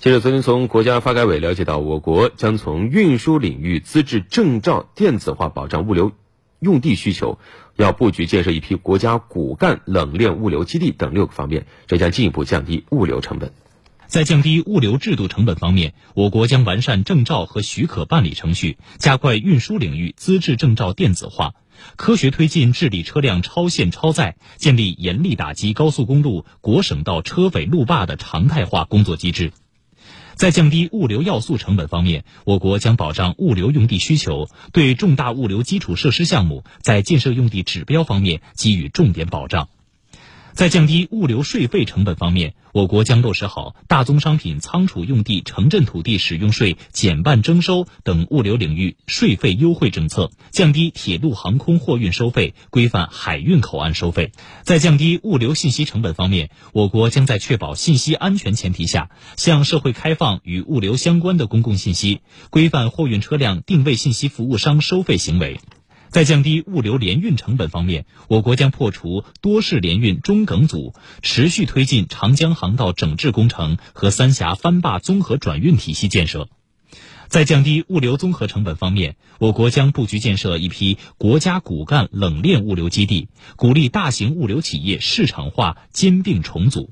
记者昨天从国家发改委了解到，我国将从运输领域资质证照电子化保障物流用地需求，要布局建设一批国家骨干冷链物流基地等六个方面，这将进一步降低物流成本。在降低物流制度成本方面，我国将完善证照和许可办理程序，加快运输领域资质证照电子化，科学推进治理车辆超限超载，建立严厉打击高速公路国省道车匪路霸的常态化工作机制。在降低物流要素成本方面，我国将保障物流用地需求，对重大物流基础设施项目在建设用地指标方面给予重点保障。在降低物流税费成本方面，我国将落实好大宗商品仓储用地城镇土地使用税减半征收等物流领域税费优惠政策，降低铁路航空货运收费，规范海运口岸收费。在降低物流信息成本方面，我国将在确保信息安全前提下，向社会开放与物流相关的公共信息，规范货运车辆定位信息服务商收费行为。在降低物流联运成本方面，我国将破除多式联运中梗阻，持续推进长江航道整治工程和三峡翻坝综合转运体系建设。在降低物流综合成本方面，我国将布局建设一批国家骨干冷链物流基地，鼓励大型物流企业市场化兼并重组。